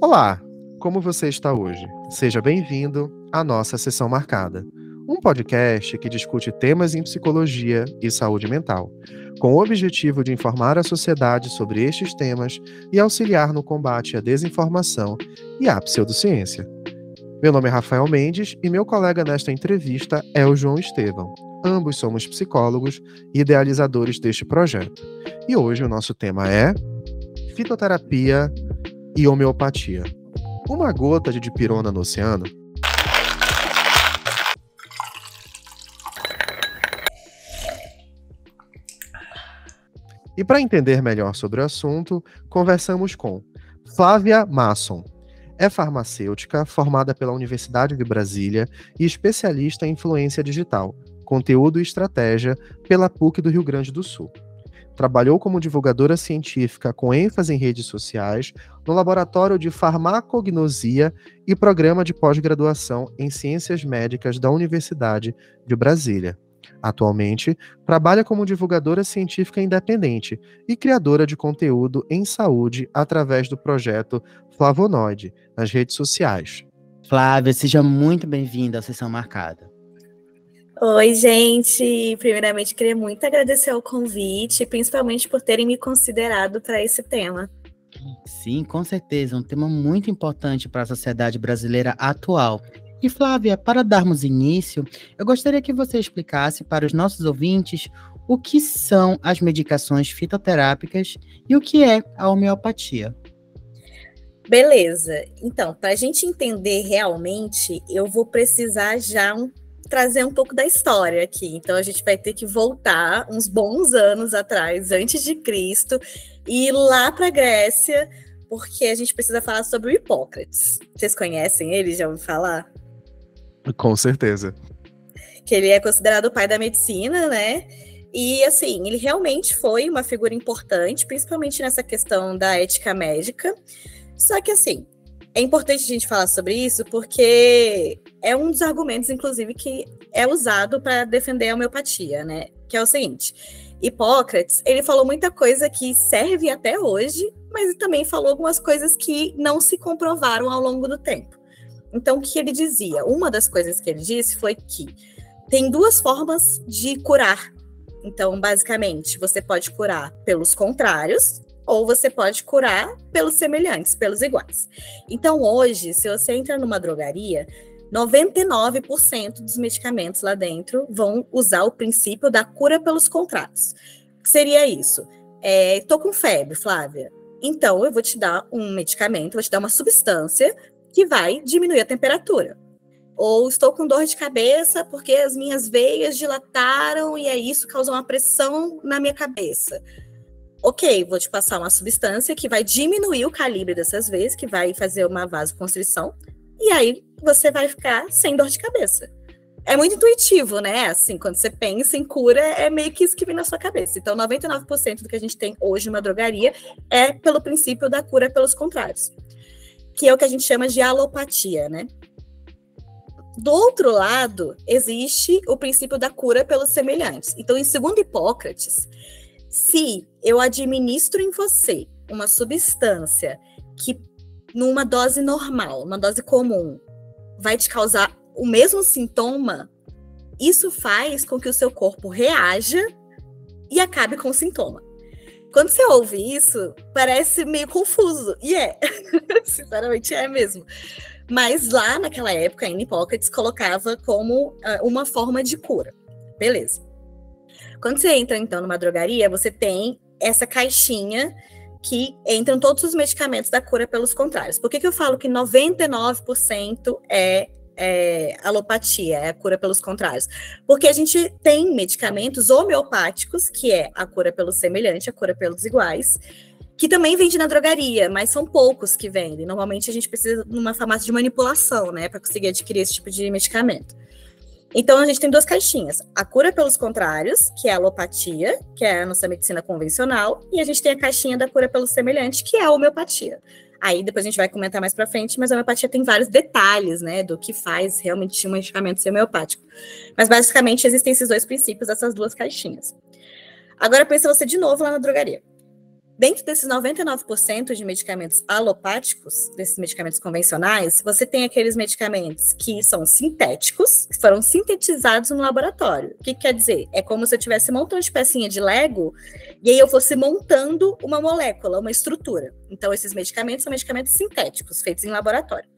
Olá, como você está hoje? Seja bem-vindo à nossa sessão marcada, um podcast que discute temas em psicologia e saúde mental, com o objetivo de informar a sociedade sobre estes temas e auxiliar no combate à desinformação e à pseudociência. Meu nome é Rafael Mendes e meu colega nesta entrevista é o João Estevão. Ambos somos psicólogos e idealizadores deste projeto. E hoje o nosso tema é fitoterapia e homeopatia. Uma gota de dipirona no oceano E para entender melhor sobre o assunto, conversamos com Flávia Masson. É farmacêutica, formada pela Universidade de Brasília e especialista em influência digital, conteúdo e estratégia pela PUC do Rio Grande do Sul. Trabalhou como divulgadora científica com ênfase em redes sociais no Laboratório de Farmacognosia e Programa de Pós-Graduação em Ciências Médicas da Universidade de Brasília. Atualmente, trabalha como divulgadora científica independente e criadora de conteúdo em saúde através do projeto Flavonoide nas redes sociais. Flávia, seja muito bem-vinda à sessão marcada. Oi, gente. Primeiramente, queria muito agradecer o convite, principalmente por terem me considerado para esse tema. Sim, com certeza, um tema muito importante para a sociedade brasileira atual e Flávia, para darmos início, eu gostaria que você explicasse para os nossos ouvintes o que são as medicações fitoterápicas e o que é a homeopatia. Beleza. Então, para a gente entender realmente, eu vou precisar já um, trazer um pouco da história aqui. Então, a gente vai ter que voltar uns bons anos atrás, antes de Cristo, e ir lá para a Grécia, porque a gente precisa falar sobre o Hipócrates. Vocês conhecem ele? Já ouviram falar? Com certeza. Que ele é considerado o pai da medicina, né? E assim, ele realmente foi uma figura importante, principalmente nessa questão da ética médica. Só que assim, é importante a gente falar sobre isso porque é um dos argumentos, inclusive, que é usado para defender a homeopatia, né? Que é o seguinte: Hipócrates, ele falou muita coisa que serve até hoje, mas também falou algumas coisas que não se comprovaram ao longo do tempo. Então, o que ele dizia? Uma das coisas que ele disse foi que tem duas formas de curar. Então, basicamente, você pode curar pelos contrários ou você pode curar pelos semelhantes, pelos iguais. Então, hoje, se você entra numa drogaria, 99% dos medicamentos lá dentro vão usar o princípio da cura pelos contrários. O que seria isso? É, tô com febre, Flávia. Então, eu vou te dar um medicamento, vou te dar uma substância que vai diminuir a temperatura. Ou estou com dor de cabeça porque as minhas veias dilataram e aí isso causou uma pressão na minha cabeça. Ok, vou te passar uma substância que vai diminuir o calibre dessas veias, que vai fazer uma vasoconstrição, e aí você vai ficar sem dor de cabeça. É muito intuitivo, né? Assim, quando você pensa em cura, é meio que isso que vem na sua cabeça. Então, 99% do que a gente tem hoje numa drogaria é pelo princípio da cura pelos contrários que é o que a gente chama de alopatia, né? Do outro lado, existe o princípio da cura pelos semelhantes. Então, em segundo Hipócrates, se eu administro em você uma substância que, numa dose normal, uma dose comum, vai te causar o mesmo sintoma, isso faz com que o seu corpo reaja e acabe com o sintoma. Quando você ouve isso, parece meio confuso. E é. Sinceramente, é mesmo. Mas lá naquela época, a Pockets colocava como uh, uma forma de cura. Beleza. Quando você entra, então, numa drogaria, você tem essa caixinha que entram todos os medicamentos da cura pelos contrários. Por que, que eu falo que 99% é é, alopatia, é a cura pelos contrários. Porque a gente tem medicamentos homeopáticos, que é a cura pelo semelhante, a cura pelos iguais, que também vende na drogaria, mas são poucos que vendem. Normalmente a gente precisa de uma farmácia de manipulação, né, para conseguir adquirir esse tipo de medicamento. Então a gente tem duas caixinhas: a cura pelos contrários, que é a alopatia, que é a nossa medicina convencional, e a gente tem a caixinha da cura pelo semelhante, que é a homeopatia. Aí depois a gente vai comentar mais para frente, mas a homeopatia tem vários detalhes, né, do que faz realmente um medicamento ser homeopático. Mas basicamente existem esses dois princípios, essas duas caixinhas. Agora pensa você de novo lá na drogaria. Dentro desses 99% de medicamentos alopáticos, desses medicamentos convencionais, você tem aqueles medicamentos que são sintéticos, que foram sintetizados no laboratório. O que, que quer dizer? É como se eu estivesse montando de pecinha de Lego e aí eu fosse montando uma molécula, uma estrutura. Então, esses medicamentos são medicamentos sintéticos, feitos em laboratório.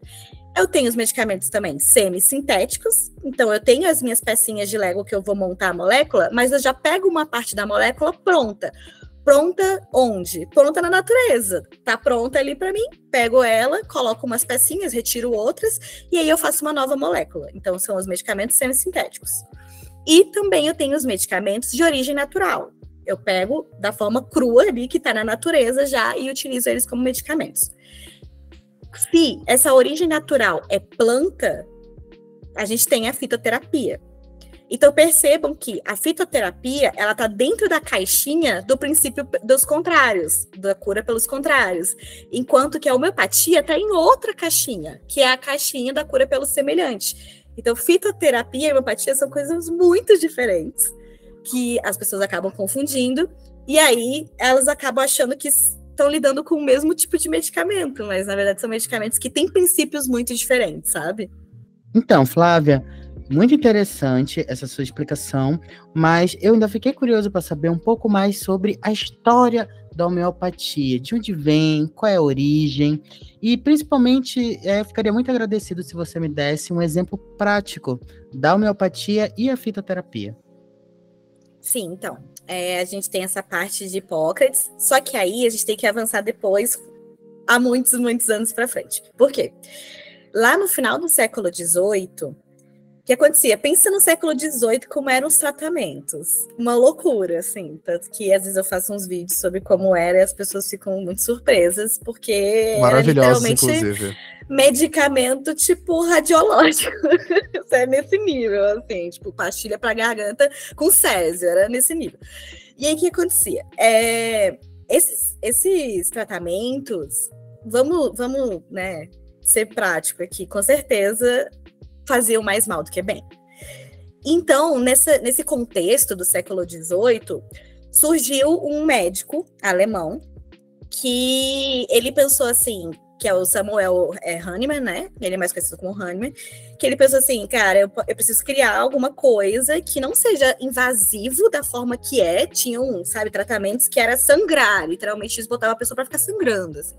Eu tenho os medicamentos também semissintéticos, então eu tenho as minhas pecinhas de Lego que eu vou montar a molécula, mas eu já pego uma parte da molécula pronta pronta onde? Pronta na natureza. Tá pronta ali para mim. Pego ela, coloco umas pecinhas, retiro outras e aí eu faço uma nova molécula. Então são os medicamentos semissintéticos. E também eu tenho os medicamentos de origem natural. Eu pego da forma crua ali que está na natureza já e utilizo eles como medicamentos. Se essa origem natural é planta, a gente tem a fitoterapia. Então percebam que a fitoterapia, ela está dentro da caixinha do princípio dos contrários, da cura pelos contrários, enquanto que a homeopatia está em outra caixinha, que é a caixinha da cura pelo semelhante. Então fitoterapia e homeopatia são coisas muito diferentes, que as pessoas acabam confundindo, e aí elas acabam achando que estão lidando com o mesmo tipo de medicamento, mas na verdade são medicamentos que têm princípios muito diferentes, sabe? Então, Flávia, muito interessante essa sua explicação, mas eu ainda fiquei curioso para saber um pouco mais sobre a história da homeopatia, de onde vem, qual é a origem, e principalmente é, ficaria muito agradecido se você me desse um exemplo prático da homeopatia e a fitoterapia. Sim, então, é, a gente tem essa parte de Hipócrates, só que aí a gente tem que avançar depois, há muitos, muitos anos para frente. Por quê? Lá no final do século XVIII, que acontecia? Pensa no século XVIII como eram os tratamentos. Uma loucura, assim. Tanto que às vezes eu faço uns vídeos sobre como era e as pessoas ficam muito surpresas, porque Maravilhosos, inclusive. medicamento tipo radiológico. é nesse nível, assim, tipo, pastilha para garganta com césio, era nesse nível. E aí o que acontecia? É, esses, esses tratamentos, vamos, vamos, né, ser prático aqui, com certeza faziam mais mal do que bem. Então, nessa, nesse contexto do século XVIII, surgiu um médico alemão que ele pensou assim, que é o Samuel é, Hahnemann, né? Ele é mais conhecido como Hahnemann, que ele pensou assim, cara, eu, eu, preciso criar alguma coisa que não seja invasivo da forma que é. Tinham, sabe, tratamentos que era sangrar, literalmente eles botavam a pessoa para ficar sangrando, assim.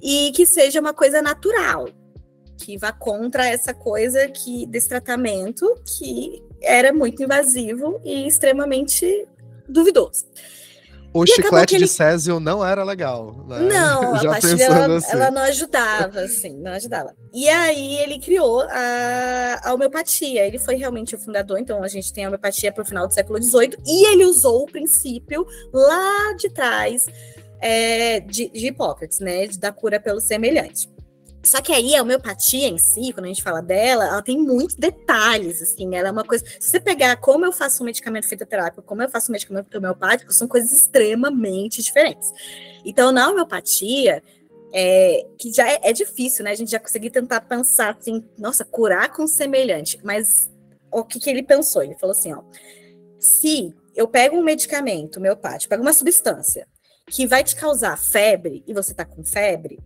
E que seja uma coisa natural que vá contra essa coisa que desse tratamento que era muito invasivo e extremamente duvidoso. O e chiclete ele... de Césio não era legal. Né? Não, a pastilha ela, assim. ela, não ajudava, assim, não ajudava. E aí ele criou a, a homeopatia. Ele foi realmente o fundador, então a gente tem a homeopatia para o final do século XVIII, e ele usou o princípio lá de trás é, de, de Hipócrates, né? Da cura pelo semelhante. Só que aí a homeopatia em si, quando a gente fala dela, ela tem muitos detalhes, assim, ela é uma coisa. Se você pegar como eu faço um medicamento fitoterápico, como eu faço um medicamento homeopático, são coisas extremamente diferentes. Então, na homeopatia, é, que já é, é, difícil, né? A gente já conseguir tentar pensar assim, nossa, curar com semelhante. Mas o que, que ele pensou? Ele falou assim: ó, se eu pego um medicamento homeopático, pego uma substância que vai te causar febre e você tá com febre,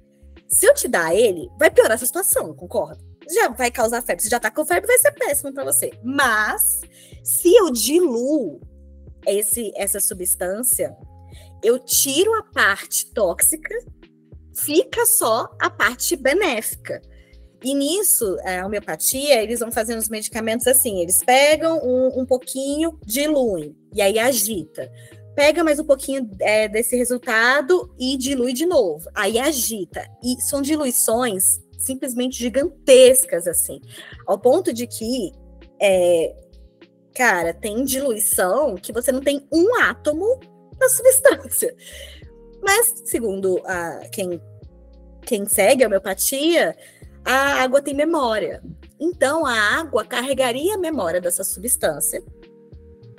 se eu te dar ele, vai piorar essa situação, concorda? Já vai causar febre. Se já tá com febre, vai ser péssimo para você. Mas, se eu diluo esse, essa substância, eu tiro a parte tóxica, fica só a parte benéfica. E nisso, a homeopatia, eles vão fazendo os medicamentos assim: eles pegam um, um pouquinho, diluem, e aí agita pega mais um pouquinho é, desse resultado e dilui de novo. Aí agita. E são diluições simplesmente gigantescas, assim, ao ponto de que, é, cara, tem diluição que você não tem um átomo da substância. Mas, segundo a, quem, quem segue a homeopatia, a água tem memória. Então, a água carregaria a memória dessa substância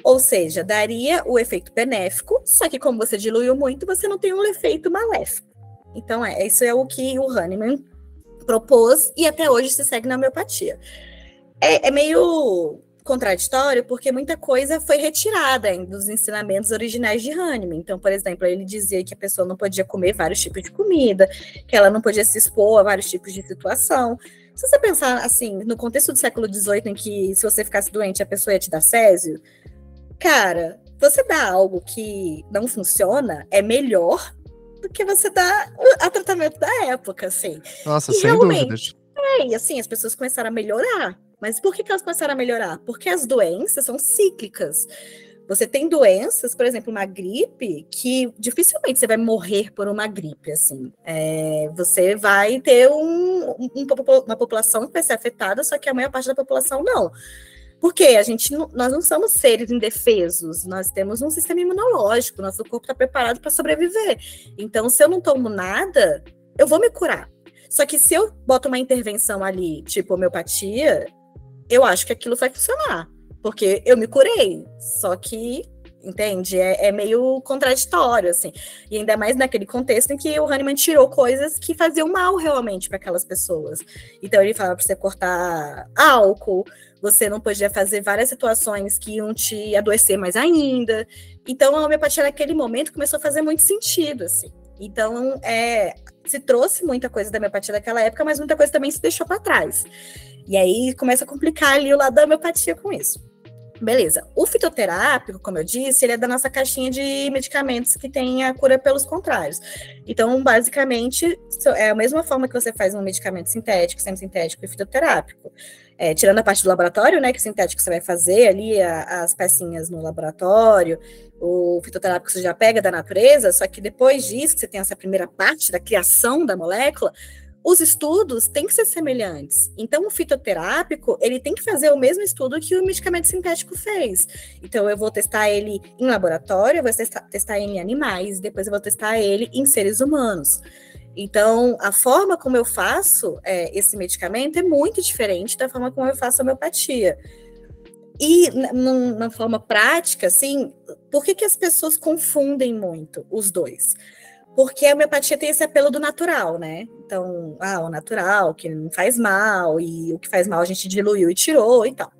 ou seja, daria o efeito benéfico, só que como você diluiu muito, você não tem um efeito maléfico. Então, é, isso é o que o Hahnemann propôs e até hoje se segue na homeopatia. É, é meio contraditório porque muita coisa foi retirada dos ensinamentos originais de Hahnemann. Então, por exemplo, ele dizia que a pessoa não podia comer vários tipos de comida, que ela não podia se expor a vários tipos de situação. Se você pensar assim, no contexto do século XVIII, em que se você ficasse doente a pessoa ia te dar césio, cara, você dá algo que não funciona é melhor do que você dá o tratamento da época, assim. Nossa, e sem dúvidas. É, e assim, as pessoas começaram a melhorar. Mas por que, que elas começaram a melhorar? Porque as doenças são cíclicas. Você tem doenças, por exemplo, uma gripe, que dificilmente você vai morrer por uma gripe, assim. É, você vai ter um, um, uma população que vai ser afetada, só que a maior parte da população não. Porque a gente, nós não somos seres indefesos, nós temos um sistema imunológico, nosso corpo está preparado para sobreviver. Então, se eu não tomo nada, eu vou me curar. Só que se eu boto uma intervenção ali, tipo homeopatia, eu acho que aquilo vai funcionar. Porque eu me curei. Só que, entende? É, é, meio contraditório, assim. E ainda mais naquele contexto em que o Hahnemann tirou coisas que faziam mal realmente para aquelas pessoas. Então ele falava para você cortar álcool, você não podia fazer várias situações que iam te adoecer mais ainda. Então a homeopatia naquele momento começou a fazer muito sentido, assim. Então, é, se trouxe muita coisa da homeopatia daquela época, mas muita coisa também se deixou para trás. E aí começa a complicar ali o lado da homeopatia com isso. Beleza. O fitoterápico, como eu disse, ele é da nossa caixinha de medicamentos que tem a cura pelos contrários. Então, basicamente, é a mesma forma que você faz um medicamento sintético, semi-sintético e fitoterápico. É, tirando a parte do laboratório, né, que sintético você vai fazer ali a, as pecinhas no laboratório, o fitoterápico você já pega da natureza, só que depois disso, que você tem essa primeira parte da criação da molécula, os estudos têm que ser semelhantes. Então, o fitoterápico, ele tem que fazer o mesmo estudo que o medicamento sintético fez. Então, eu vou testar ele em laboratório, eu vou testar, testar ele em animais, depois eu vou testar ele em seres humanos. Então, a forma como eu faço é, esse medicamento é muito diferente da forma como eu faço a homeopatia. E na, forma prática, assim, por que, que as pessoas confundem muito os dois? Porque a homeopatia tem esse apelo do natural, né? Então, ah, o natural, que não faz mal, e o que faz mal a gente diluiu e tirou e tal.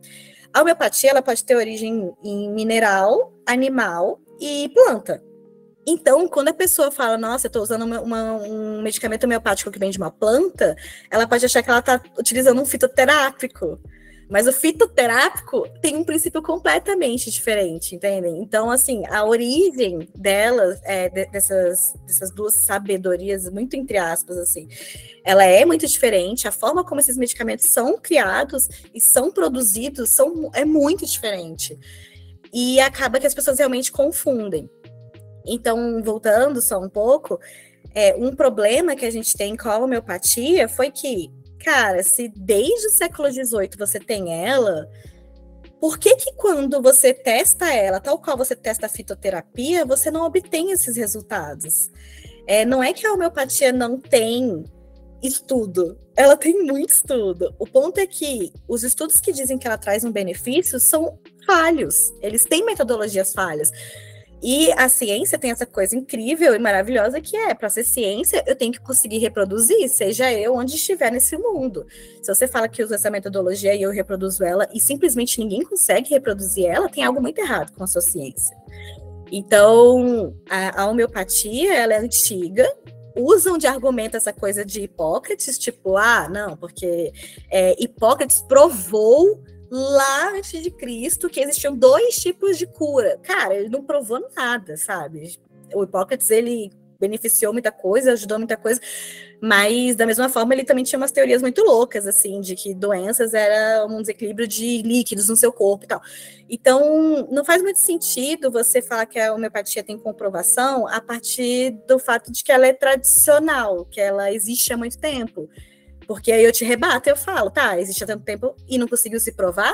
A homeopatia, ela pode ter origem em mineral, animal e planta. Então, quando a pessoa fala, nossa, eu estou usando uma, uma, um medicamento homeopático que vem de uma planta, ela pode achar que ela está utilizando um fitoterápico. Mas o fitoterápico tem um princípio completamente diferente, entendem? Então, assim, a origem delas, é, dessas, dessas duas sabedorias, muito entre aspas, assim, ela é muito diferente. A forma como esses medicamentos são criados e são produzidos são, é muito diferente. E acaba que as pessoas realmente confundem. Então, voltando só um pouco, é, um problema que a gente tem com a homeopatia foi que cara, se desde o século XVIII você tem ela, por que que quando você testa ela, tal qual você testa a fitoterapia, você não obtém esses resultados? É, não é que a homeopatia não tem estudo, ela tem muito estudo. O ponto é que os estudos que dizem que ela traz um benefício são falhos, eles têm metodologias falhas. E a ciência tem essa coisa incrível e maravilhosa que é, para ser ciência, eu tenho que conseguir reproduzir, seja eu onde estiver nesse mundo. Se você fala que usa essa metodologia e eu reproduzo ela e simplesmente ninguém consegue reproduzir ela, tem algo muito errado com a sua ciência. Então, a, a homeopatia, ela é antiga, usam de argumento essa coisa de Hipócrates, tipo, ah, não, porque é, Hipócrates provou lá antes de Cristo que existiam dois tipos de cura. Cara, ele não provou nada, sabe? O Hipócrates, ele beneficiou muita coisa, ajudou muita coisa, mas da mesma forma ele também tinha umas teorias muito loucas, assim, de que doenças era um desequilíbrio de líquidos no seu corpo e tal. Então, não faz muito sentido você falar que a homeopatia tem comprovação a partir do fato de que ela é tradicional, que ela existe há muito tempo. Porque aí eu te rebato, eu falo, tá, existe há tanto tempo e não conseguiu se provar,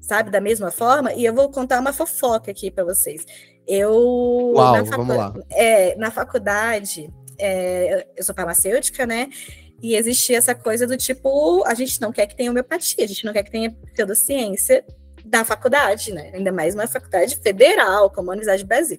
sabe, da mesma forma, e eu vou contar uma fofoca aqui para vocês. Eu, Uau, na, facu lá. É, na faculdade, é, eu sou farmacêutica, né, e existia essa coisa do tipo, a gente não quer que tenha homeopatia, a gente não quer que tenha pseudociência da faculdade, né, ainda mais uma faculdade federal, como a Universidade de Brasil.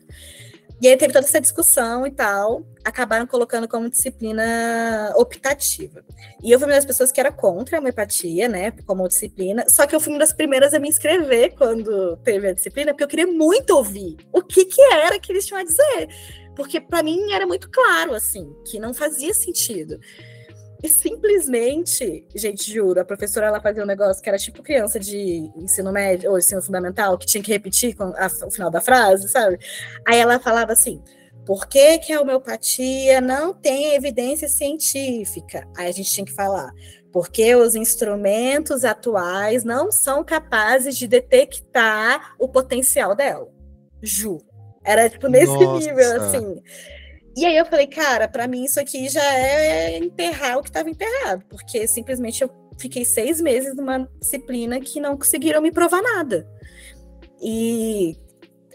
E aí teve toda essa discussão e tal, acabaram colocando como disciplina optativa. E eu fui uma das pessoas que era contra a homeopatia, né, como disciplina, só que eu fui uma das primeiras a me inscrever quando teve a disciplina, porque eu queria muito ouvir o que que era que eles tinham a dizer. Porque para mim era muito claro, assim, que não fazia sentido. E simplesmente, gente, juro, a professora ela fazia um negócio que era tipo criança de ensino médio ou ensino fundamental, que tinha que repetir com a, o final da frase, sabe? Aí ela falava assim: por que, que a homeopatia não tem evidência científica? Aí a gente tinha que falar, porque os instrumentos atuais não são capazes de detectar o potencial dela. Ju. Era tipo nesse Nossa. nível, assim. E aí eu falei, cara, para mim isso aqui já é enterrar o que estava enterrado, porque simplesmente eu fiquei seis meses numa disciplina que não conseguiram me provar nada. E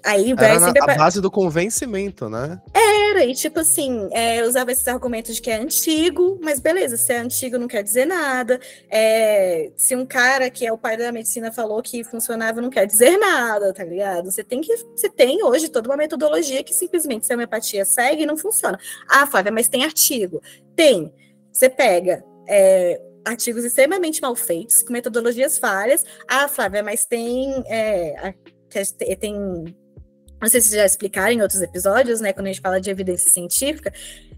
Aí Era na, a base do convencimento, né? Era, e tipo assim, é, usava esses argumentos de que é antigo, mas beleza, se é antigo não quer dizer nada. É, se um cara que é o pai da medicina falou que funcionava, não quer dizer nada, tá ligado? Você tem que. Você tem hoje toda uma metodologia que simplesmente se a homeopatia segue não funciona. Ah, Flávia, mas tem artigo. Tem. Você pega. É, artigos extremamente mal feitos, com metodologias falhas. Ah, Flávia, mas tem. É, tem não sei se já explicaram em outros episódios, né? Quando a gente fala de evidência científica,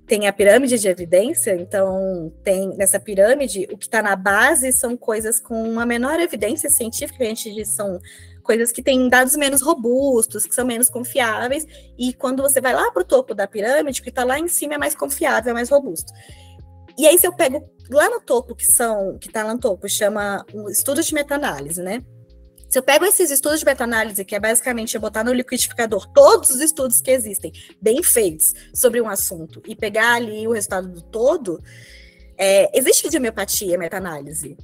tem a pirâmide de evidência, então tem nessa pirâmide, o que está na base são coisas com uma menor evidência científica, a gente diz são coisas que têm dados menos robustos, que são menos confiáveis, e quando você vai lá para o topo da pirâmide, o que está lá em cima é mais confiável, é mais robusto. E aí, se eu pego lá no topo, que são, que está lá no topo, chama um estudo de meta-análise, né? Se eu pego esses estudos de meta-análise, que é basicamente eu botar no liquidificador todos os estudos que existem, bem feitos, sobre um assunto, e pegar ali o resultado do todo, é, existe de homeopatia meta-análise.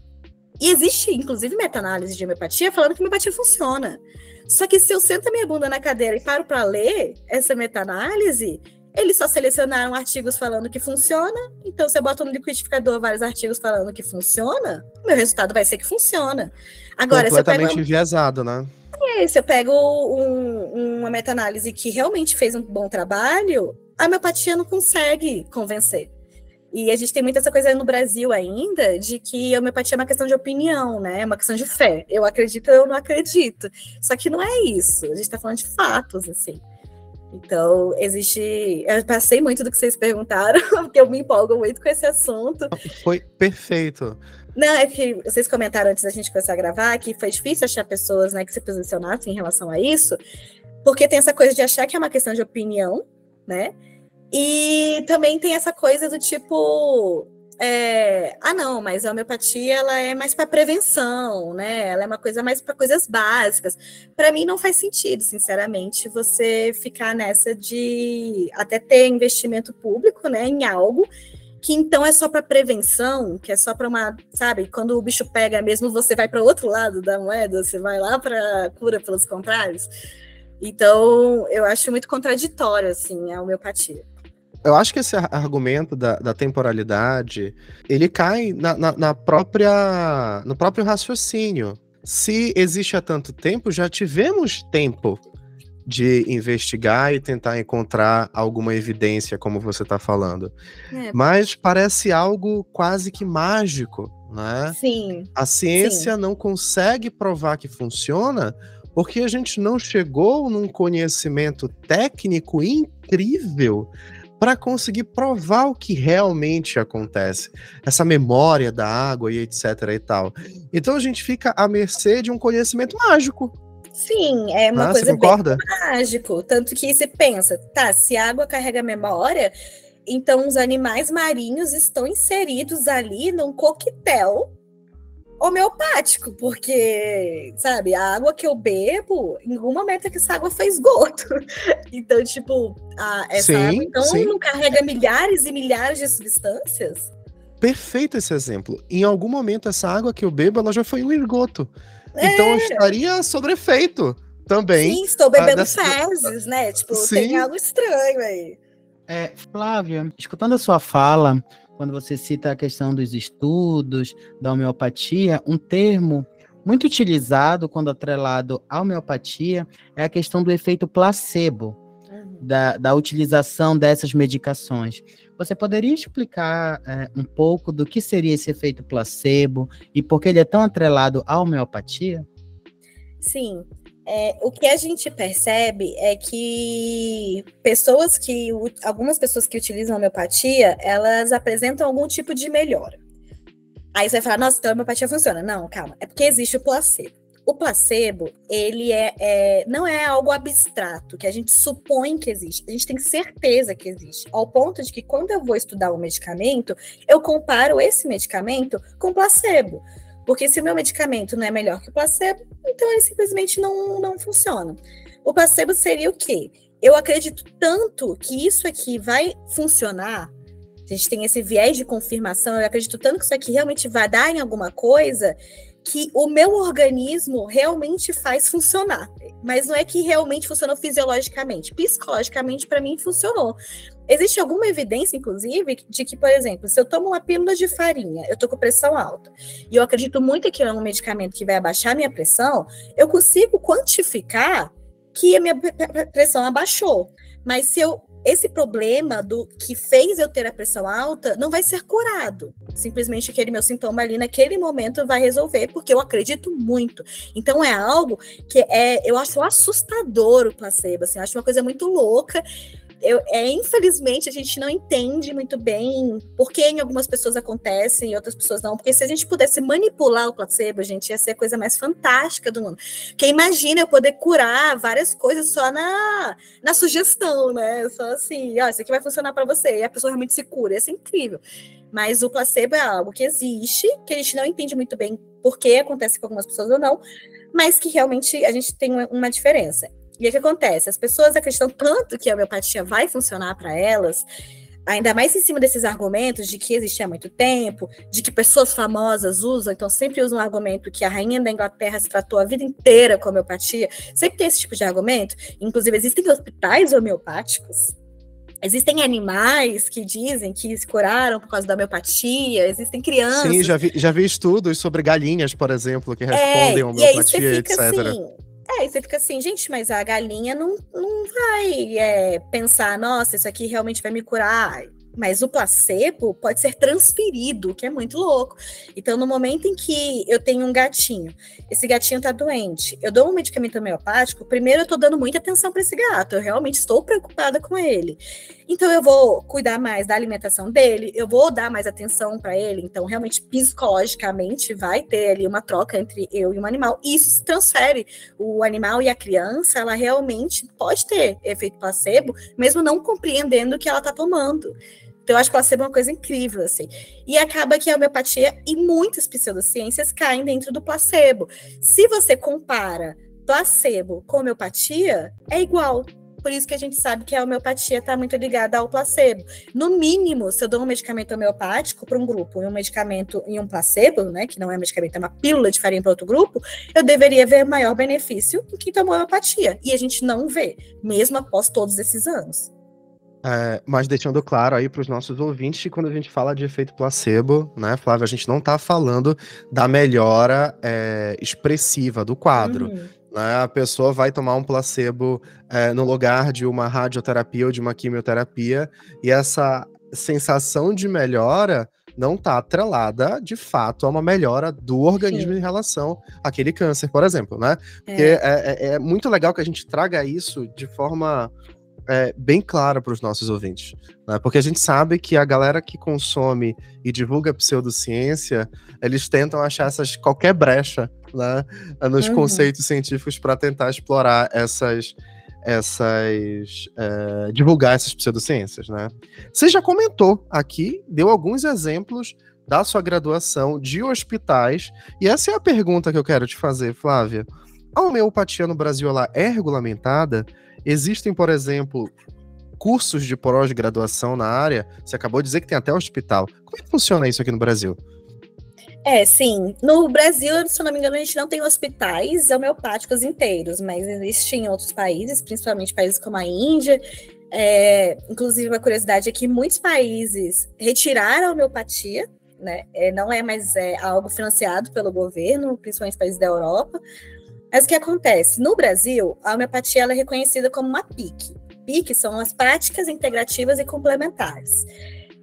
E existe, inclusive, meta-análise de homeopatia falando que homeopatia funciona. Só que se eu sento a minha bunda na cadeira e paro para ler essa meta-análise, eles só selecionaram artigos falando que funciona. Então, se eu boto no liquidificador vários artigos falando que funciona, meu resultado vai ser que funciona. Agora, Completamente pego... enviesado, né? É, se eu pego um, uma meta-análise que realmente fez um bom trabalho, a homeopatia não consegue convencer. E a gente tem muita essa coisa no Brasil ainda de que a homeopatia é uma questão de opinião, né? É uma questão de fé. Eu acredito, eu não acredito. Só que não é isso. A gente está falando de fatos, assim. Então, existe. Eu passei muito do que vocês perguntaram, porque eu me empolgo muito com esse assunto. Foi perfeito. Não, é que vocês comentaram antes da gente começar a gravar que foi difícil achar pessoas né, que se posicionassem em relação a isso, porque tem essa coisa de achar que é uma questão de opinião, né? E também tem essa coisa do tipo. É, ah, não, mas a homeopatia ela é mais para prevenção, né? Ela é uma coisa mais para coisas básicas. Para mim não faz sentido, sinceramente, você ficar nessa de até ter investimento público, né, em algo que então é só para prevenção, que é só para uma, sabe, quando o bicho pega mesmo, você vai para outro lado da moeda, você vai lá para cura pelos contrários. Então, eu acho muito contraditório, assim, a homeopatia. Eu acho que esse argumento da, da temporalidade, ele cai na, na, na própria, no próprio raciocínio. Se existe há tanto tempo, já tivemos tempo de investigar e tentar encontrar alguma evidência, como você está falando. É. Mas parece algo quase que mágico, né? Sim. A ciência sim. não consegue provar que funciona porque a gente não chegou num conhecimento técnico incrível para conseguir provar o que realmente acontece, essa memória da água e etc e tal. Então a gente fica à mercê de um conhecimento mágico, Sim, é uma ah, coisa bem mágico. Tanto que você pensa, tá, se a água carrega memória, então os animais marinhos estão inseridos ali num coquetel homeopático, porque, sabe, a água que eu bebo, em algum momento é que essa água foi esgoto. Então, tipo, a, essa sim, água então sim. não carrega milhares e milhares de substâncias. Perfeito esse exemplo. Em algum momento, essa água que eu bebo, ela já foi um esgoto. Então é. estaria sobre efeito também. Sim, estou bebendo dessa... fezes, né? Tipo, Sim. tem algo estranho aí. É, Flávia, escutando a sua fala, quando você cita a questão dos estudos, da homeopatia, um termo muito utilizado quando atrelado à homeopatia é a questão do efeito placebo. Uhum. da, da utilização dessas medicações. Você poderia explicar é, um pouco do que seria esse efeito placebo e por que ele é tão atrelado à homeopatia? Sim. É, o que a gente percebe é que pessoas que algumas pessoas que utilizam homeopatia, elas apresentam algum tipo de melhora. Aí você vai falar, nossa, então a homeopatia funciona. Não, calma, é porque existe o placebo. O placebo, ele é, é, não é algo abstrato, que a gente supõe que existe. A gente tem certeza que existe. Ao ponto de que quando eu vou estudar um medicamento, eu comparo esse medicamento com placebo. Porque se o meu medicamento não é melhor que o placebo, então ele simplesmente não, não funciona. O placebo seria o quê? Eu acredito tanto que isso aqui vai funcionar, a gente tem esse viés de confirmação, eu acredito tanto que isso aqui realmente vai dar em alguma coisa, que o meu organismo realmente faz funcionar. Mas não é que realmente funcionou fisiologicamente. Psicologicamente, para mim, funcionou. Existe alguma evidência, inclusive, de que, por exemplo, se eu tomo uma pílula de farinha, eu tô com pressão alta, e eu acredito muito que é um medicamento que vai abaixar a minha pressão, eu consigo quantificar que a minha pressão abaixou. Mas se eu esse problema do que fez eu ter a pressão alta não vai ser curado. Simplesmente aquele meu sintoma ali naquele momento vai resolver, porque eu acredito muito. Então é algo que é, eu acho assustador o placebo, assim, eu acho uma coisa muito louca eu, é, infelizmente, a gente não entende muito bem por que em algumas pessoas acontece e outras pessoas não. Porque se a gente pudesse manipular o placebo, a gente ia ser a coisa mais fantástica do mundo. Porque imagina eu poder curar várias coisas só na, na sugestão, né? Só assim, ó, isso aqui vai funcionar para você. E a pessoa realmente se cura. Isso é incrível. Mas o placebo é algo que existe, que a gente não entende muito bem por que acontece com algumas pessoas ou não, mas que realmente a gente tem uma diferença. E o que acontece? As pessoas acreditam tanto que a homeopatia vai funcionar para elas, ainda mais em cima desses argumentos de que existe há muito tempo, de que pessoas famosas usam, então sempre usam um argumento que a rainha da Inglaterra se tratou a vida inteira com homeopatia. Sempre tem esse tipo de argumento. Inclusive, existem hospitais homeopáticos. Existem animais que dizem que se curaram por causa da homeopatia, existem crianças. Sim, já vi, já vi estudos sobre galinhas, por exemplo, que é, respondem é, homeopatia, e aí você fica etc. Assim, é, e você fica assim, gente, mas a galinha não, não vai é, pensar, nossa, isso aqui realmente vai me curar. Mas o placebo pode ser transferido, que é muito louco. Então, no momento em que eu tenho um gatinho, esse gatinho tá doente, eu dou um medicamento homeopático, primeiro eu tô dando muita atenção para esse gato, eu realmente estou preocupada com ele. Então, eu vou cuidar mais da alimentação dele, eu vou dar mais atenção para ele. Então, realmente, psicologicamente, vai ter ali uma troca entre eu e um animal. E isso se transfere. O animal e a criança, ela realmente pode ter efeito placebo, mesmo não compreendendo o que ela tá tomando. Então, eu acho placebo uma coisa incrível, assim. E acaba que a homeopatia e muitas pseudociências caem dentro do placebo. Se você compara placebo com homeopatia, é igual. Por isso que a gente sabe que a homeopatia está muito ligada ao placebo. No mínimo, se eu dou um medicamento homeopático para um grupo e um medicamento e um placebo, né, que não é medicamento, é uma pílula de farinha para outro grupo, eu deveria ver maior benefício em quem tomou homeopatia. E a gente não vê, mesmo após todos esses anos. É, mas deixando claro aí para os nossos ouvintes que quando a gente fala de efeito placebo, né, Flávio, a gente não está falando da melhora é, expressiva do quadro. Uhum. Né? A pessoa vai tomar um placebo é, no lugar de uma radioterapia ou de uma quimioterapia, e essa sensação de melhora não está atrelada, de fato, a uma melhora do organismo Sim. em relação àquele câncer, por exemplo, né? Porque é. É, é, é muito legal que a gente traga isso de forma é, bem clara para os nossos ouvintes. Né? Porque a gente sabe que a galera que consome e divulga pseudociência, eles tentam achar essas, qualquer brecha né, nos uhum. conceitos científicos para tentar explorar essas. essas é, divulgar essas pseudociências, né? Você já comentou aqui, deu alguns exemplos da sua graduação de hospitais, e essa é a pergunta que eu quero te fazer, Flávia. A homeopatia no Brasil ela é regulamentada? Existem, por exemplo, cursos de pós-graduação na área. Você acabou de dizer que tem até hospital. Como é que funciona isso aqui no Brasil? É, sim. No Brasil, se eu não me engano, a gente não tem hospitais homeopáticos inteiros, mas existe em outros países, principalmente países como a Índia. É, inclusive, uma curiosidade é que muitos países retiraram a homeopatia, né? É, não é mais é, algo financiado pelo governo, principalmente países da Europa, mas o que acontece? No Brasil, a homeopatia é reconhecida como uma PIC. PIC são as práticas integrativas e complementares.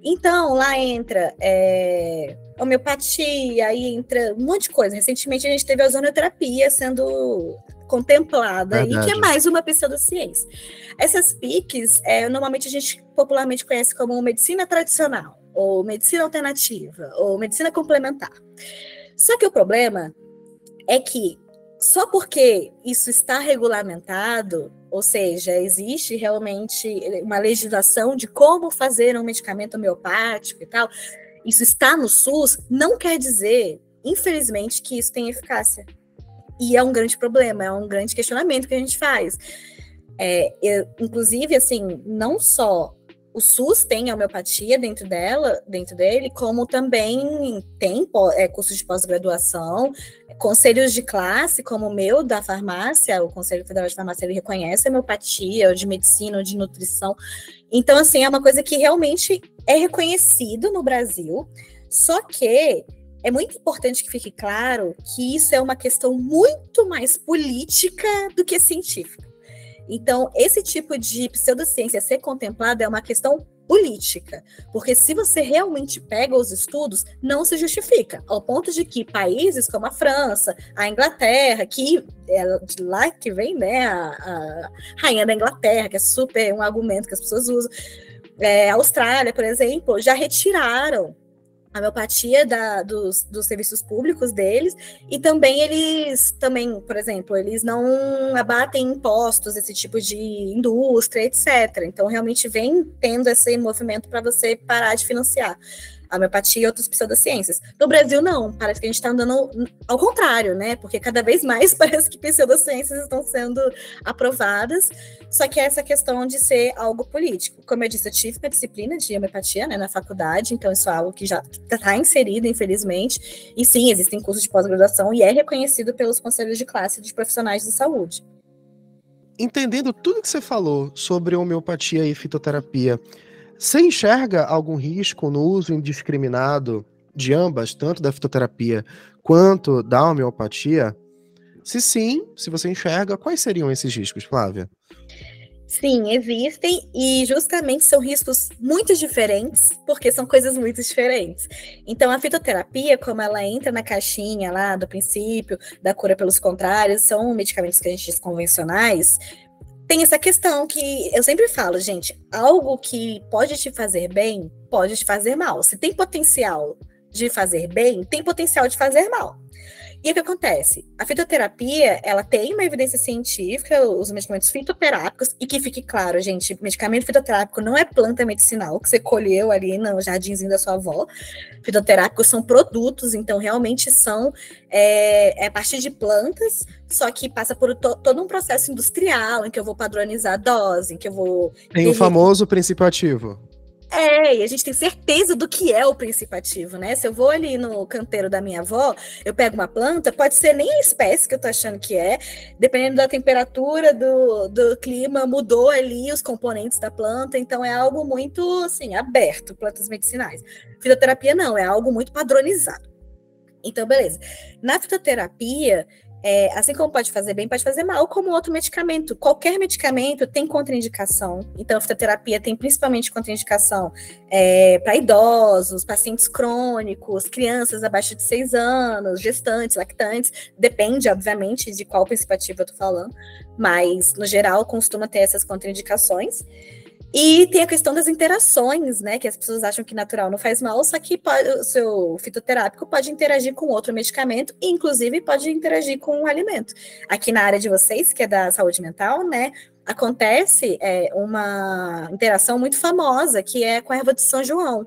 Então, lá entra é, homeopatia, aí entra um monte de coisa. Recentemente a gente teve a ozonoterapia sendo contemplada, Verdade. e que é mais uma pseudociência. Essas PICs, é, normalmente a gente popularmente conhece como medicina tradicional, ou medicina alternativa, ou medicina complementar. Só que o problema é que só porque isso está regulamentado, ou seja, existe realmente uma legislação de como fazer um medicamento homeopático e tal, isso está no SUS, não quer dizer, infelizmente, que isso tem eficácia. E é um grande problema, é um grande questionamento que a gente faz. É, eu, inclusive, assim, não só o SUS tem a homeopatia dentro dela, dentro dele, como também tem é, cursos de pós-graduação, conselhos de classe, como o meu da farmácia, o Conselho Federal de Farmácia, ele reconhece a homeopatia, ou de medicina, ou de nutrição. Então, assim, é uma coisa que realmente é reconhecido no Brasil, só que é muito importante que fique claro que isso é uma questão muito mais política do que científica. Então, esse tipo de pseudociência ser contemplada é uma questão política, porque se você realmente pega os estudos, não se justifica, ao ponto de que países como a França, a Inglaterra, que é de lá que vem né, a, a rainha da Inglaterra, que é super um argumento que as pessoas usam, é, a Austrália, por exemplo, já retiraram a homeopatia da, dos, dos serviços públicos deles, e também eles, também, por exemplo, eles não abatem impostos, esse tipo de indústria, etc. Então, realmente vem tendo esse movimento para você parar de financiar a homeopatia e outras pseudociências. No Brasil, não. Parece que a gente está andando ao contrário, né? Porque cada vez mais parece que pseudociências estão sendo aprovadas, só que é essa questão de ser algo político. Como eu disse, eu tive uma disciplina de homeopatia né, na faculdade, então isso é algo que já está inserido, infelizmente. E sim, existem cursos de pós-graduação e é reconhecido pelos conselhos de classe de profissionais de saúde. Entendendo tudo que você falou sobre homeopatia e fitoterapia, você enxerga algum risco no uso indiscriminado de ambas, tanto da fitoterapia quanto da homeopatia? Se sim, se você enxerga, quais seriam esses riscos, Flávia? Sim, existem e justamente são riscos muito diferentes, porque são coisas muito diferentes. Então, a fitoterapia, como ela entra na caixinha lá do princípio da cura pelos contrários, são medicamentos que a gente diz convencionais, tem essa questão que eu sempre falo, gente, algo que pode te fazer bem, pode te fazer mal. Se tem potencial de fazer bem, tem potencial de fazer mal. E o que acontece? A fitoterapia, ela tem uma evidência científica, os medicamentos fitoterápicos, e que fique claro, gente, medicamento fitoterápico não é planta medicinal que você colheu ali no jardinzinho da sua avó. Fitoterápicos são produtos, então realmente são é, é a partir de plantas, só que passa por to, todo um processo industrial, em que eu vou padronizar a dose, em que eu vou... Tem o famoso princípio ativo. É, e a gente tem certeza do que é o princípio ativo, né? Se eu vou ali no canteiro da minha avó, eu pego uma planta, pode ser nem a espécie que eu tô achando que é, dependendo da temperatura, do, do clima, mudou ali os componentes da planta, então é algo muito, assim, aberto, plantas medicinais. Fitoterapia não, é algo muito padronizado. Então, beleza. Na fitoterapia, é, assim como pode fazer bem, pode fazer mal, como outro medicamento. Qualquer medicamento tem contraindicação. Então, a fitoterapia tem principalmente contraindicação é, para idosos, pacientes crônicos, crianças abaixo de 6 anos, gestantes, lactantes. Depende, obviamente, de qual princípio ativo eu estou falando, mas, no geral, costuma ter essas contraindicações. E tem a questão das interações, né? Que as pessoas acham que natural não faz mal, só que pode, o seu fitoterápico pode interagir com outro medicamento, inclusive pode interagir com um alimento. Aqui na área de vocês, que é da saúde mental, né? Acontece é, uma interação muito famosa, que é com a erva de São João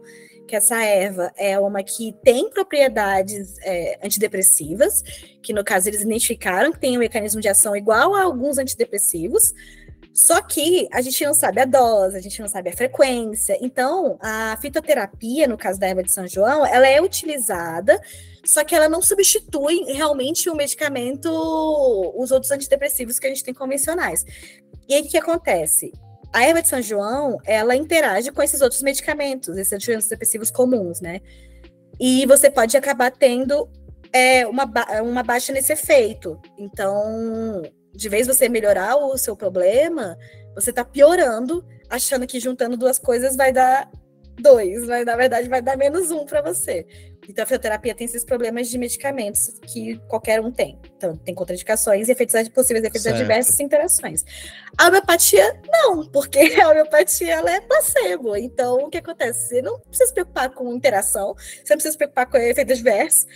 que essa erva é uma que tem propriedades é, antidepressivas, que no caso eles identificaram que tem um mecanismo de ação igual a alguns antidepressivos, só que a gente não sabe a dose, a gente não sabe a frequência. Então, a fitoterapia, no caso da erva de São João, ela é utilizada, só que ela não substitui realmente o medicamento, os outros antidepressivos que a gente tem convencionais. E aí o que acontece? A erva de São João, ela interage com esses outros medicamentos, esses antidepressivos comuns, né? E você pode acabar tendo é, uma, uma baixa nesse efeito. Então, de vez você melhorar o seu problema, Você está piorando, achando que juntando duas coisas vai dar dois, mas na verdade vai dar menos um para você. Então, a fisioterapia tem esses problemas de medicamentos que qualquer um tem. Então, tem contraindicações e efeitos possíveis efeitos certo. adversos e interações. A homeopatia, não, porque a homeopatia ela é placebo. Então, o que acontece? Você não precisa se preocupar com interação, você não precisa se preocupar com efeito adverso.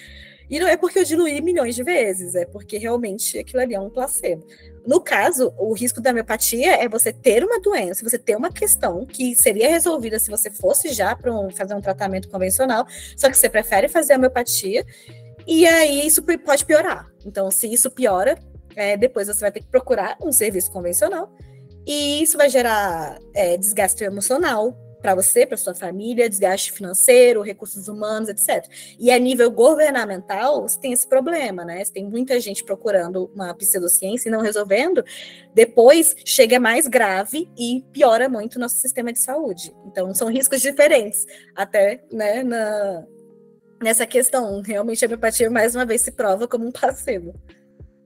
E não é porque eu diluí milhões de vezes, é porque realmente aquilo ali é um placebo. No caso, o risco da homeopatia é você ter uma doença, você ter uma questão que seria resolvida se você fosse já para um, fazer um tratamento convencional, só que você prefere fazer a homeopatia, e aí isso pode piorar. Então, se isso piora, é, depois você vai ter que procurar um serviço convencional, e isso vai gerar é, desgaste emocional, para você, para sua família, desgaste financeiro, recursos humanos, etc. E a nível governamental, você tem esse problema, né? Você tem muita gente procurando uma pseudociência e não resolvendo, depois chega mais grave e piora muito o nosso sistema de saúde. Então, são riscos diferentes, até né, na, nessa questão. Realmente, a homeopatia, mais uma vez, se prova como um placebo.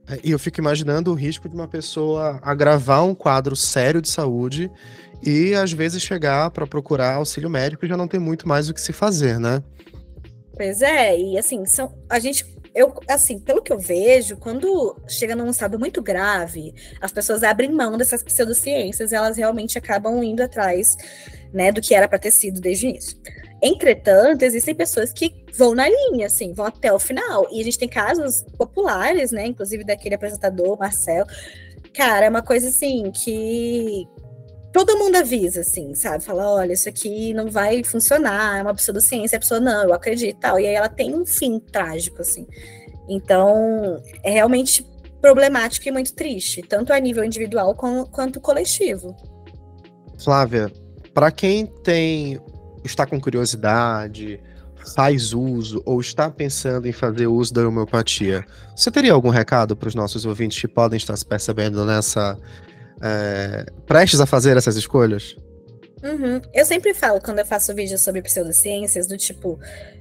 É, e eu fico imaginando o risco de uma pessoa agravar um quadro sério de saúde e às vezes chegar para procurar auxílio médico e já não tem muito mais o que se fazer, né? Pois é, e assim, são, a gente, eu, assim, pelo que eu vejo, quando chega num estado muito grave, as pessoas abrem mão dessas pseudociências, elas realmente acabam indo atrás, né, do que era para ter sido desde o início. Entretanto, existem pessoas que vão na linha, assim, vão até o final. E a gente tem casos populares, né, inclusive daquele apresentador, Marcel. Cara, é uma coisa assim que todo mundo avisa, assim, sabe? Fala, olha, isso aqui não vai funcionar, é uma pseudociência, a pessoa, não, eu acredito tal. E aí ela tem um fim trágico, assim. Então, é realmente problemático e muito triste, tanto a nível individual quanto coletivo. Flávia, para quem tem está com curiosidade, faz uso ou está pensando em fazer uso da homeopatia, você teria algum recado para os nossos ouvintes que podem estar se percebendo nessa é, prestes a fazer essas escolhas? Uhum. Eu sempre falo quando eu faço vídeos sobre pseudociências, do tipo,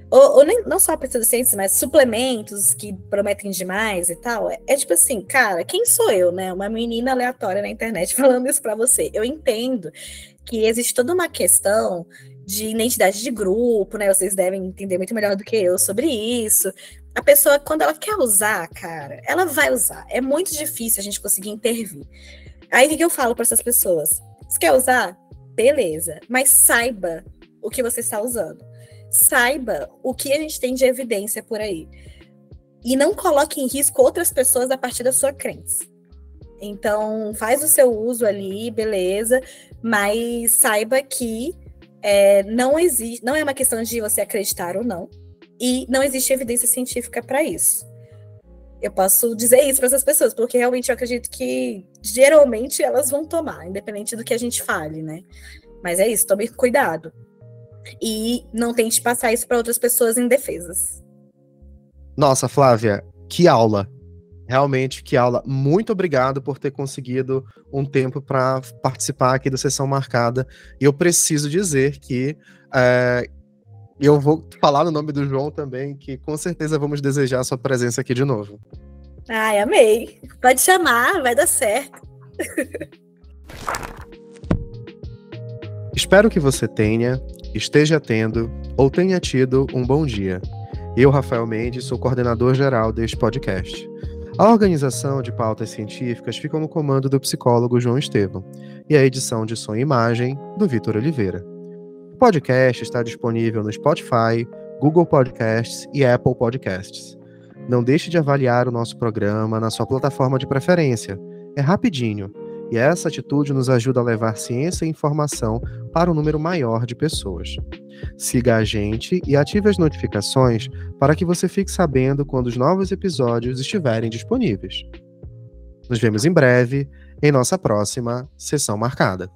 ou, ou nem, não só pseudociências, mas suplementos que prometem demais e tal. É, é, tipo assim, cara, quem sou eu, né? Uma menina aleatória na internet falando isso para você. Eu entendo que existe toda uma questão de identidade de grupo, né? Vocês devem entender muito melhor do que eu sobre isso. A pessoa, quando ela quer usar, cara, ela vai usar. É muito difícil a gente conseguir intervir. Aí o que eu falo para essas pessoas? Você quer usar? Beleza, mas saiba o que você está usando. Saiba o que a gente tem de evidência por aí. E não coloque em risco outras pessoas a partir da sua crença. Então, faz o seu uso ali, beleza, mas saiba que é, não existe, não é uma questão de você acreditar ou não, e não existe evidência científica para isso. Eu posso dizer isso para essas pessoas, porque realmente eu acredito que geralmente elas vão tomar, independente do que a gente fale, né? Mas é isso, tome cuidado. E não tente passar isso para outras pessoas indefesas. Nossa, Flávia, que aula! Realmente, que aula. Muito obrigado por ter conseguido um tempo para participar aqui da sessão marcada. E eu preciso dizer que é, eu vou falar no nome do João também, que com certeza vamos desejar a sua presença aqui de novo. Ai, amei. Pode chamar, vai dar certo. Espero que você tenha, esteja tendo ou tenha tido um bom dia. Eu, Rafael Mendes, sou coordenador geral deste podcast. A organização de pautas científicas fica no comando do psicólogo João Estevam e a edição de som e imagem do Vitor Oliveira. O podcast está disponível no Spotify, Google Podcasts e Apple Podcasts. Não deixe de avaliar o nosso programa na sua plataforma de preferência. É rapidinho, e essa atitude nos ajuda a levar ciência e informação para um número maior de pessoas. Siga a gente e ative as notificações para que você fique sabendo quando os novos episódios estiverem disponíveis. Nos vemos em breve em nossa próxima sessão marcada.